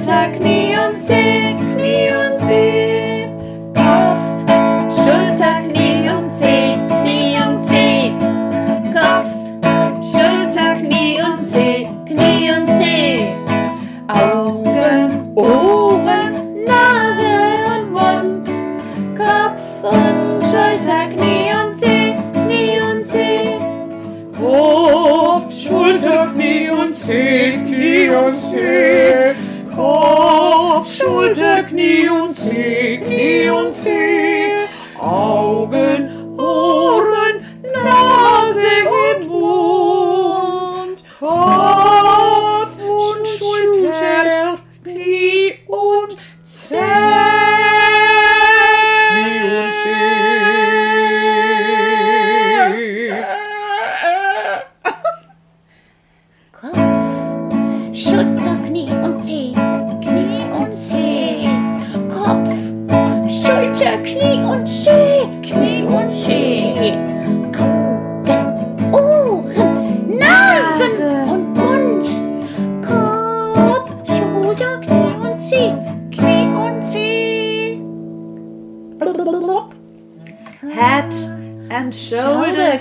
Schulter, Knie und Zeh, Knie und Zeh.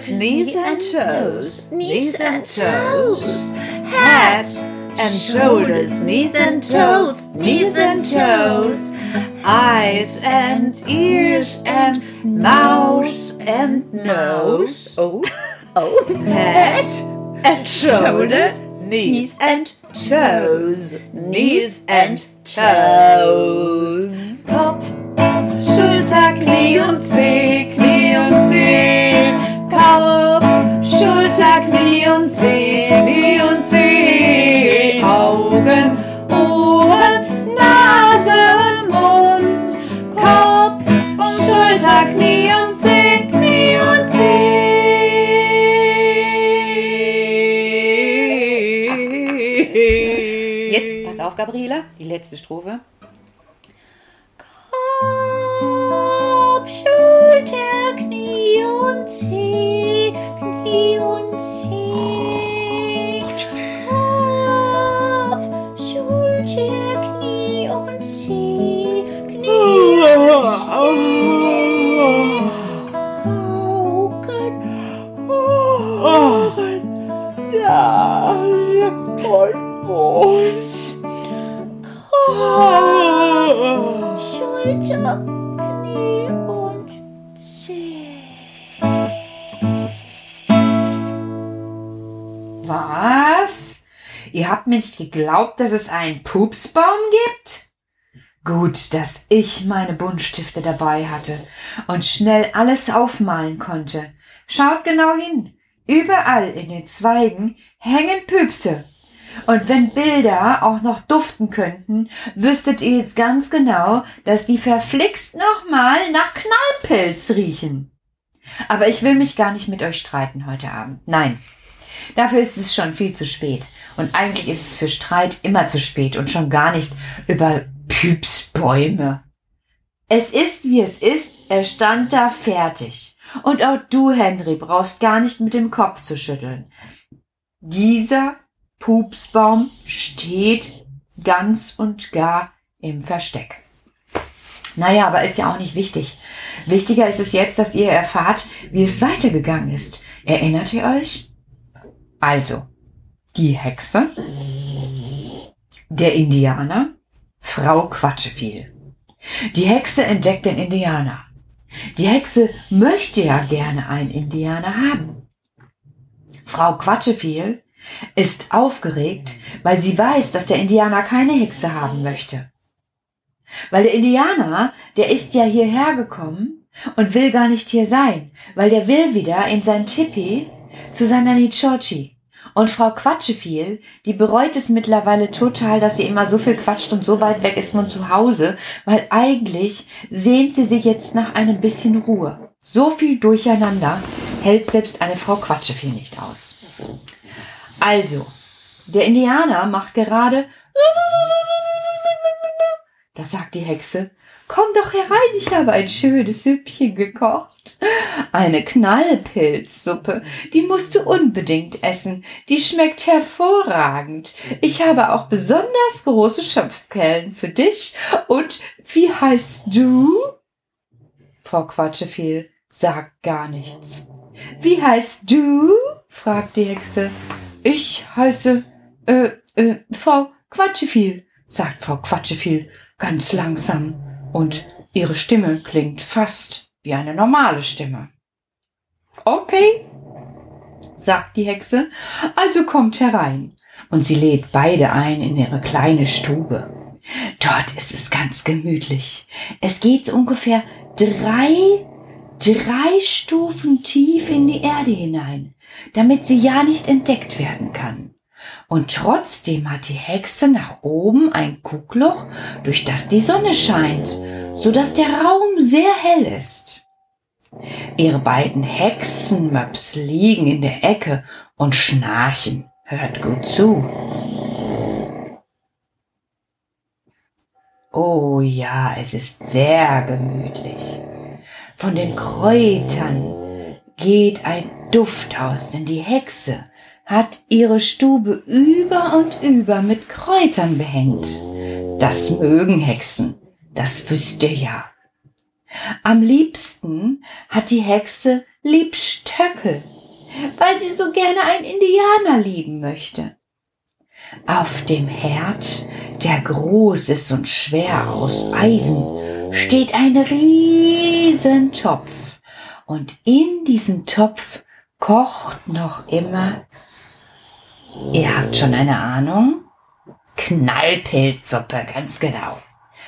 Knees and toes, knees and toes. Head and shoulders, knees and toes, knees and toes. Eyes and ears and mouth and nose. Oh, oh. Head and shoulders, knees and toes, knees and toes. Kopf, Schulter, Knie und Zeh, Schulter, Knie und Zeh, Knie und Zeh. Augen, Ohren, Nase und Mund. Kopf und Schulter, Knie und Zeh, Knie und Zeh. Jetzt, pass auf, Gabriela, die letzte Strophe. Kopf, Schulter, Knie und Zeh, Knie und Zeh. Kopf, Schulter, Knie und Zeh, Knie und Zeh. Augen, Ohren, Nase und Mund. Kopf, Schulter, Knie Ihr habt mir nicht geglaubt, dass es einen Pupsbaum gibt? Gut, dass ich meine Buntstifte dabei hatte und schnell alles aufmalen konnte. Schaut genau hin. Überall in den Zweigen hängen Püpse. Und wenn Bilder auch noch duften könnten, wüsstet ihr jetzt ganz genau, dass die verflixt nochmal nach Knallpilz riechen. Aber ich will mich gar nicht mit euch streiten heute Abend. Nein, Dafür ist es schon viel zu spät. Und eigentlich ist es für Streit immer zu spät und schon gar nicht über Püpsbäume. Es ist, wie es ist, er stand da fertig. Und auch du, Henry, brauchst gar nicht mit dem Kopf zu schütteln. Dieser Pupsbaum steht ganz und gar im Versteck. Naja, aber ist ja auch nicht wichtig. Wichtiger ist es jetzt, dass ihr erfahrt, wie es weitergegangen ist. Erinnert ihr euch? Also, die Hexe, der Indianer, Frau Quatscheviel. Die Hexe entdeckt den Indianer. Die Hexe möchte ja gerne einen Indianer haben. Frau Quatscheviel ist aufgeregt, weil sie weiß, dass der Indianer keine Hexe haben möchte. Weil der Indianer, der ist ja hierher gekommen und will gar nicht hier sein, weil der will wieder in sein Tipi zu seiner Nichochi. Und Frau Quatscheviel, die bereut es mittlerweile total, dass sie immer so viel quatscht und so weit weg ist von zu Hause, weil eigentlich sehnt sie sich jetzt nach einem bisschen Ruhe. So viel Durcheinander hält selbst eine Frau Quatscheviel nicht aus. Also, der Indianer macht gerade Da sagt die Hexe, komm doch herein, ich habe ein schönes Süppchen gekocht. Eine Knallpilzsuppe, die musst du unbedingt essen. Die schmeckt hervorragend. Ich habe auch besonders große Schöpfkellen für dich. Und wie heißt du? Frau Quatscheviel sagt gar nichts. Wie heißt du? fragt die Hexe. Ich heiße, äh, äh, Frau Quatscheviel, sagt Frau Quatscheviel ganz langsam und ihre Stimme klingt fast wie eine normale Stimme. Okay, sagt die Hexe, also kommt herein. Und sie lädt beide ein in ihre kleine Stube. Dort ist es ganz gemütlich. Es geht ungefähr drei, drei Stufen tief in die Erde hinein, damit sie ja nicht entdeckt werden kann. Und trotzdem hat die Hexe nach oben ein Guckloch, durch das die Sonne scheint, so dass der Raum sehr hell ist. Ihre beiden Hexenmöps liegen in der Ecke und schnarchen. Hört gut zu. Oh ja, es ist sehr gemütlich. Von den Kräutern geht ein Duft aus, denn die Hexe hat ihre Stube über und über mit Kräutern behängt. Das mögen Hexen, das wisst ihr ja. Am liebsten hat die Hexe Liebstöckel, weil sie so gerne einen Indianer lieben möchte. Auf dem Herd, der groß ist und schwer aus Eisen, steht ein riesen Topf, und in diesem Topf kocht noch immer Ihr habt schon eine Ahnung? Knallpilzsuppe, ganz genau.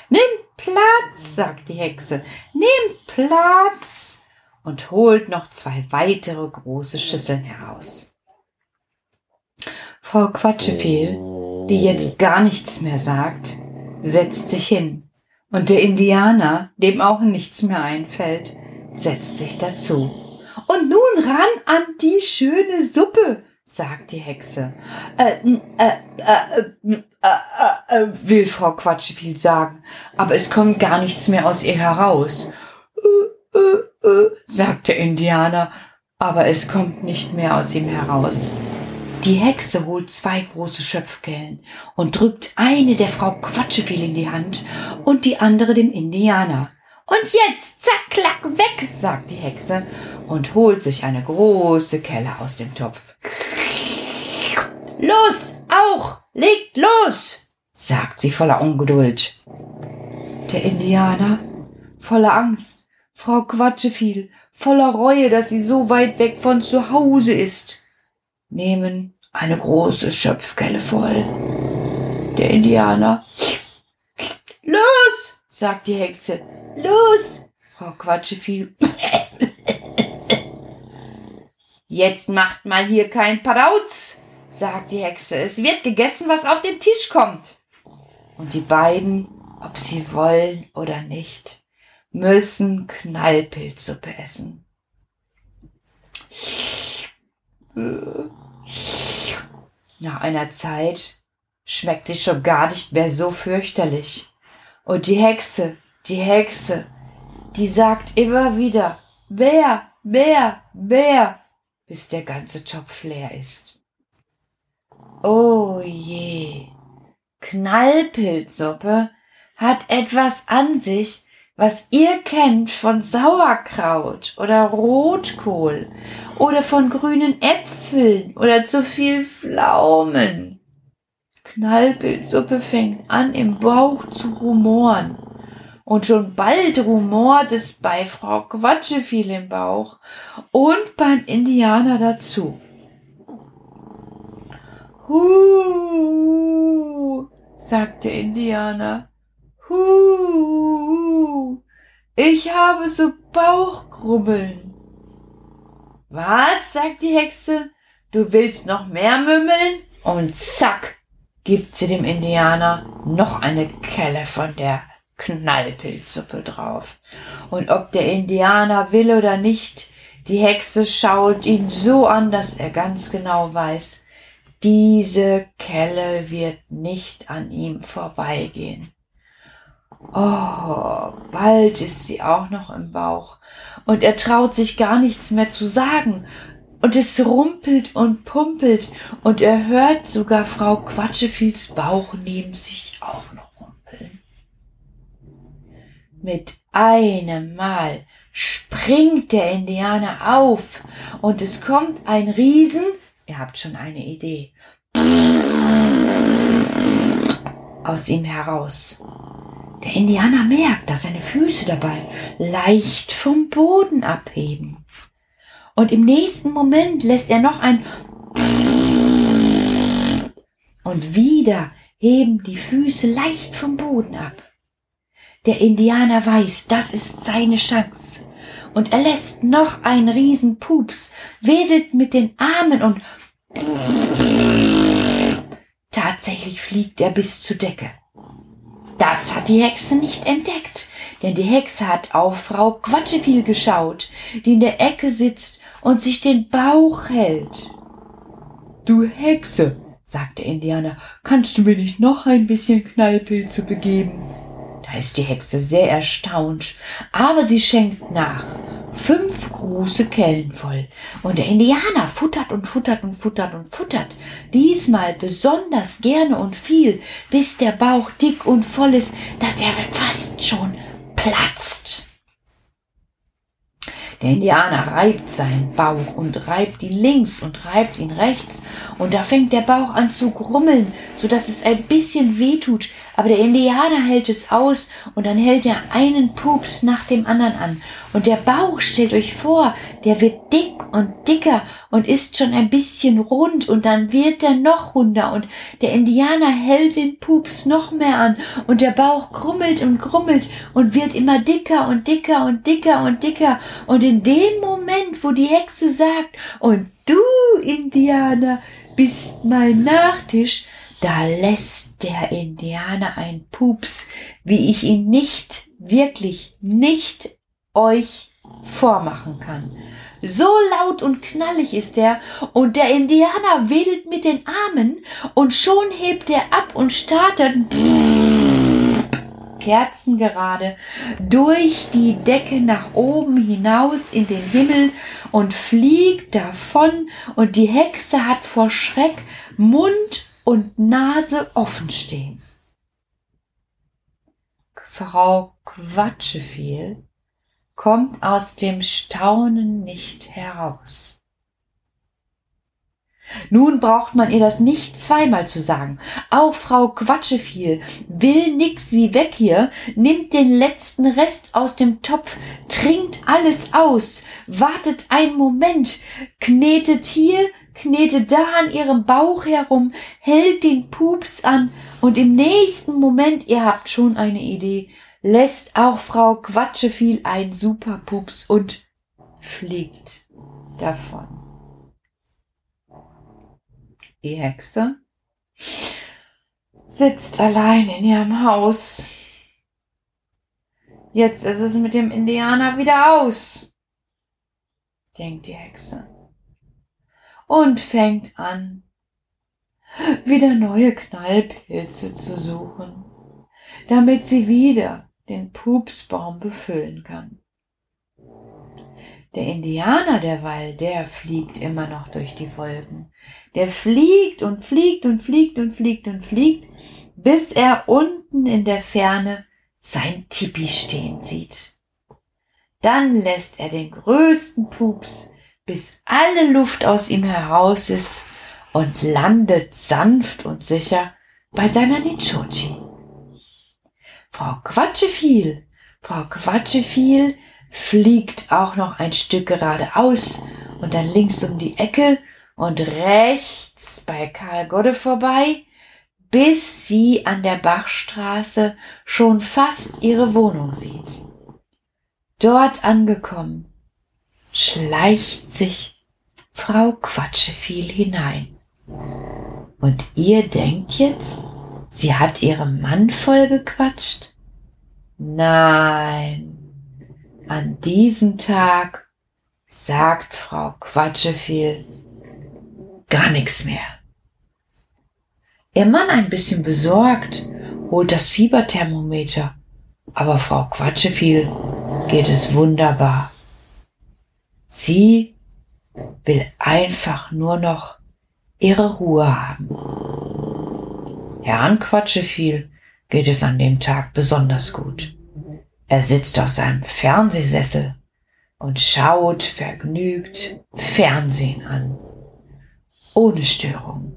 Nehmt Platz, sagt die Hexe. Nehmt Platz und holt noch zwei weitere große Schüsseln heraus. Frau Quatscheviel, die jetzt gar nichts mehr sagt, setzt sich hin. Und der Indianer, dem auch nichts mehr einfällt, setzt sich dazu. Und nun ran an die schöne Suppe, sagt die Hexe. Äh, äh, äh, äh, will Frau Quatschviel sagen, aber es kommt gar nichts mehr aus ihr heraus. sagt der Indianer, aber es kommt nicht mehr aus ihm heraus. Die Hexe holt zwei große Schöpfkellen und drückt eine der Frau Quatscheviel in die Hand und die andere dem Indianer. Und jetzt, zack, klack, weg, sagt die Hexe und holt sich eine große Kelle aus dem Topf. Los, auch, legt los, sagt sie voller Ungeduld. Der Indianer, voller Angst, Frau Quatscheviel, voller Reue, dass sie so weit weg von zu Hause ist, nehmen eine große Schöpfkelle voll. Der Indianer, los, sagt die Hexe, los, Frau Quatscheviel. Jetzt macht mal hier kein Parauz, sagt die Hexe, es wird gegessen, was auf den Tisch kommt. Und die beiden, ob sie wollen oder nicht, müssen Knallpilzsuppe essen. Nach einer Zeit schmeckt sie schon gar nicht mehr so fürchterlich. Und die Hexe, die Hexe, die sagt immer wieder Bär, Bär, Bär, bis der ganze Topf leer ist. Oh je. Knallpilzsuppe hat etwas an sich, was ihr kennt von Sauerkraut oder Rotkohl oder von grünen Äpfeln oder zu viel Pflaumen. Knallpilzsuppe fängt an im Bauch zu rumoren. Und schon bald rumort es bei Frau Quatscheviel im Bauch und beim Indianer dazu. Hu, sagt der Indianer. Hu, ich habe so Bauchgrubbeln. Was? sagt die Hexe. Du willst noch mehr mümmeln? Und zack, gibt sie dem Indianer noch eine Kelle von der Knallpilzsuppe drauf. Und ob der Indianer will oder nicht, die Hexe schaut ihn so an, dass er ganz genau weiß, Diese Kelle wird nicht an ihm vorbeigehen. Oh, bald ist sie auch noch im Bauch, und er traut sich gar nichts mehr zu sagen, und es rumpelt und pumpelt, und er hört sogar Frau Quatschefiels Bauch neben sich auch noch rumpeln. Mit einem Mal springt der Indianer auf, und es kommt ein Riesen, ihr habt schon eine Idee, aus ihm heraus. Der Indianer merkt, dass seine Füße dabei leicht vom Boden abheben. Und im nächsten Moment lässt er noch ein und wieder heben die Füße leicht vom Boden ab. Der Indianer weiß, das ist seine Chance. Und er lässt noch einen Riesenpups, wedelt mit den Armen und tatsächlich fliegt er bis zur Decke. Das hat die Hexe nicht entdeckt, denn die Hexe hat auf Frau Quatscheviel geschaut, die in der Ecke sitzt und sich den Bauch hält. Du Hexe, sagte Indianer, kannst du mir nicht noch ein bisschen Knallpilze begeben? Da ist die Hexe sehr erstaunt, aber sie schenkt nach fünf große Kellen voll. Und der Indianer futtert und futtert und futtert und futtert. Diesmal besonders gerne und viel, bis der Bauch dick und voll ist, dass er fast schon platzt. Der Indianer reibt seinen Bauch und reibt ihn links und reibt ihn rechts. Und da fängt der Bauch an zu grummeln, so dass es ein bisschen weh tut. Aber der Indianer hält es aus und dann hält er einen Pups nach dem anderen an. Und der Bauch, stellt euch vor, der wird dick und dicker und ist schon ein bisschen rund und dann wird er noch runder und der Indianer hält den Pups noch mehr an und der Bauch krummelt und krummelt und wird immer dicker und dicker und dicker und dicker und in dem Moment, wo die Hexe sagt, und du, Indianer, bist mein Nachtisch, da lässt der Indianer ein Pups, wie ich ihn nicht, wirklich nicht euch vormachen kann. So laut und knallig ist er, und der Indianer wedelt mit den Armen, und schon hebt er ab und startet kerzengerade durch die Decke nach oben hinaus in den Himmel und fliegt davon, und die Hexe hat vor Schreck Mund und Nase offen stehen. Frau Quatscheviel kommt aus dem Staunen nicht heraus. Nun braucht man ihr das nicht zweimal zu sagen. Auch Frau Quatscheviel will nix wie weg hier, nimmt den letzten Rest aus dem Topf, trinkt alles aus, wartet einen Moment, knetet hier, knetet da an ihrem Bauch herum, hält den Pups an und im nächsten Moment, ihr habt schon eine Idee, lässt auch Frau Quatscheviel ein Superpups und fliegt davon. Die Hexe sitzt allein in ihrem Haus. Jetzt ist es mit dem Indianer wieder aus, denkt die Hexe. Und fängt an, wieder neue Knallpilze zu suchen, damit sie wieder den Pupsbaum befüllen kann. Der Indianer derweil, der fliegt immer noch durch die Wolken. Der fliegt und fliegt und fliegt und fliegt und fliegt, bis er unten in der Ferne sein Tipi stehen sieht. Dann lässt er den größten Pups, bis alle Luft aus ihm heraus ist und landet sanft und sicher bei seiner Nichochi. Frau Quatscheviel, Frau Quatscheviel fliegt auch noch ein Stück geradeaus und dann links um die Ecke und rechts bei Karl Godde vorbei, bis sie an der Bachstraße schon fast ihre Wohnung sieht. Dort angekommen, schleicht sich Frau Quatscheviel hinein. Und ihr denkt jetzt, Sie hat ihrem Mann vollgequatscht? Nein. An diesem Tag sagt Frau Quatscheviel gar nichts mehr. Ihr Mann ein bisschen besorgt, holt das Fieberthermometer, aber Frau Quatscheviel geht es wunderbar. Sie will einfach nur noch ihre Ruhe haben. Herrn Quatscheviel geht es an dem Tag besonders gut. Er sitzt auf seinem Fernsehsessel und schaut vergnügt Fernsehen an. Ohne Störung.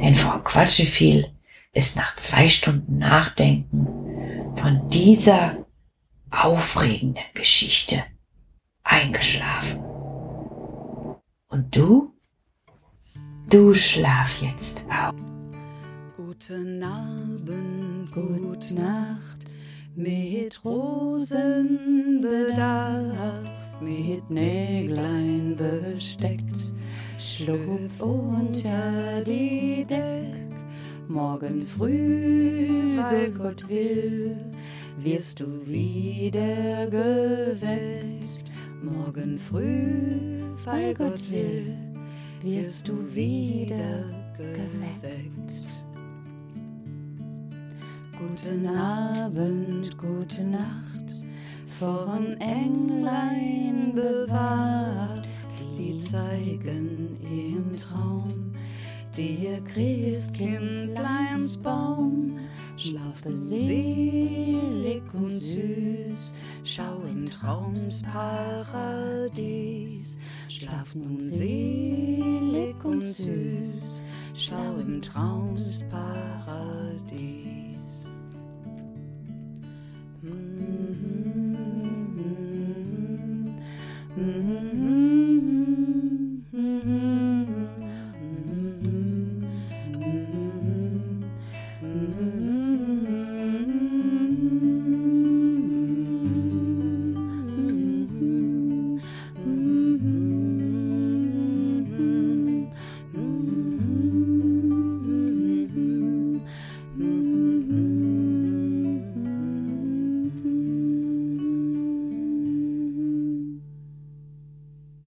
Denn Frau Quatscheviel ist nach zwei Stunden Nachdenken von dieser aufregenden Geschichte eingeschlafen. Und du? Du schlaf jetzt auch. Guten Abend, gute Nacht, mit Rosen bedacht, mit Näglein besteckt, schlupf unter die Deck. Morgen früh, weil Gott will, wirst du wieder geweckt. Morgen früh, weil Gott will, wirst du wieder geweckt. Guten Abend, gute Nacht, von Englein bewahrt, die zeigen im Traum dir Christkindleins Baum. Schlafe selig und süß, schau im Traumsparadies. Schlaf nun selig und süß, schau im Traumsparadies.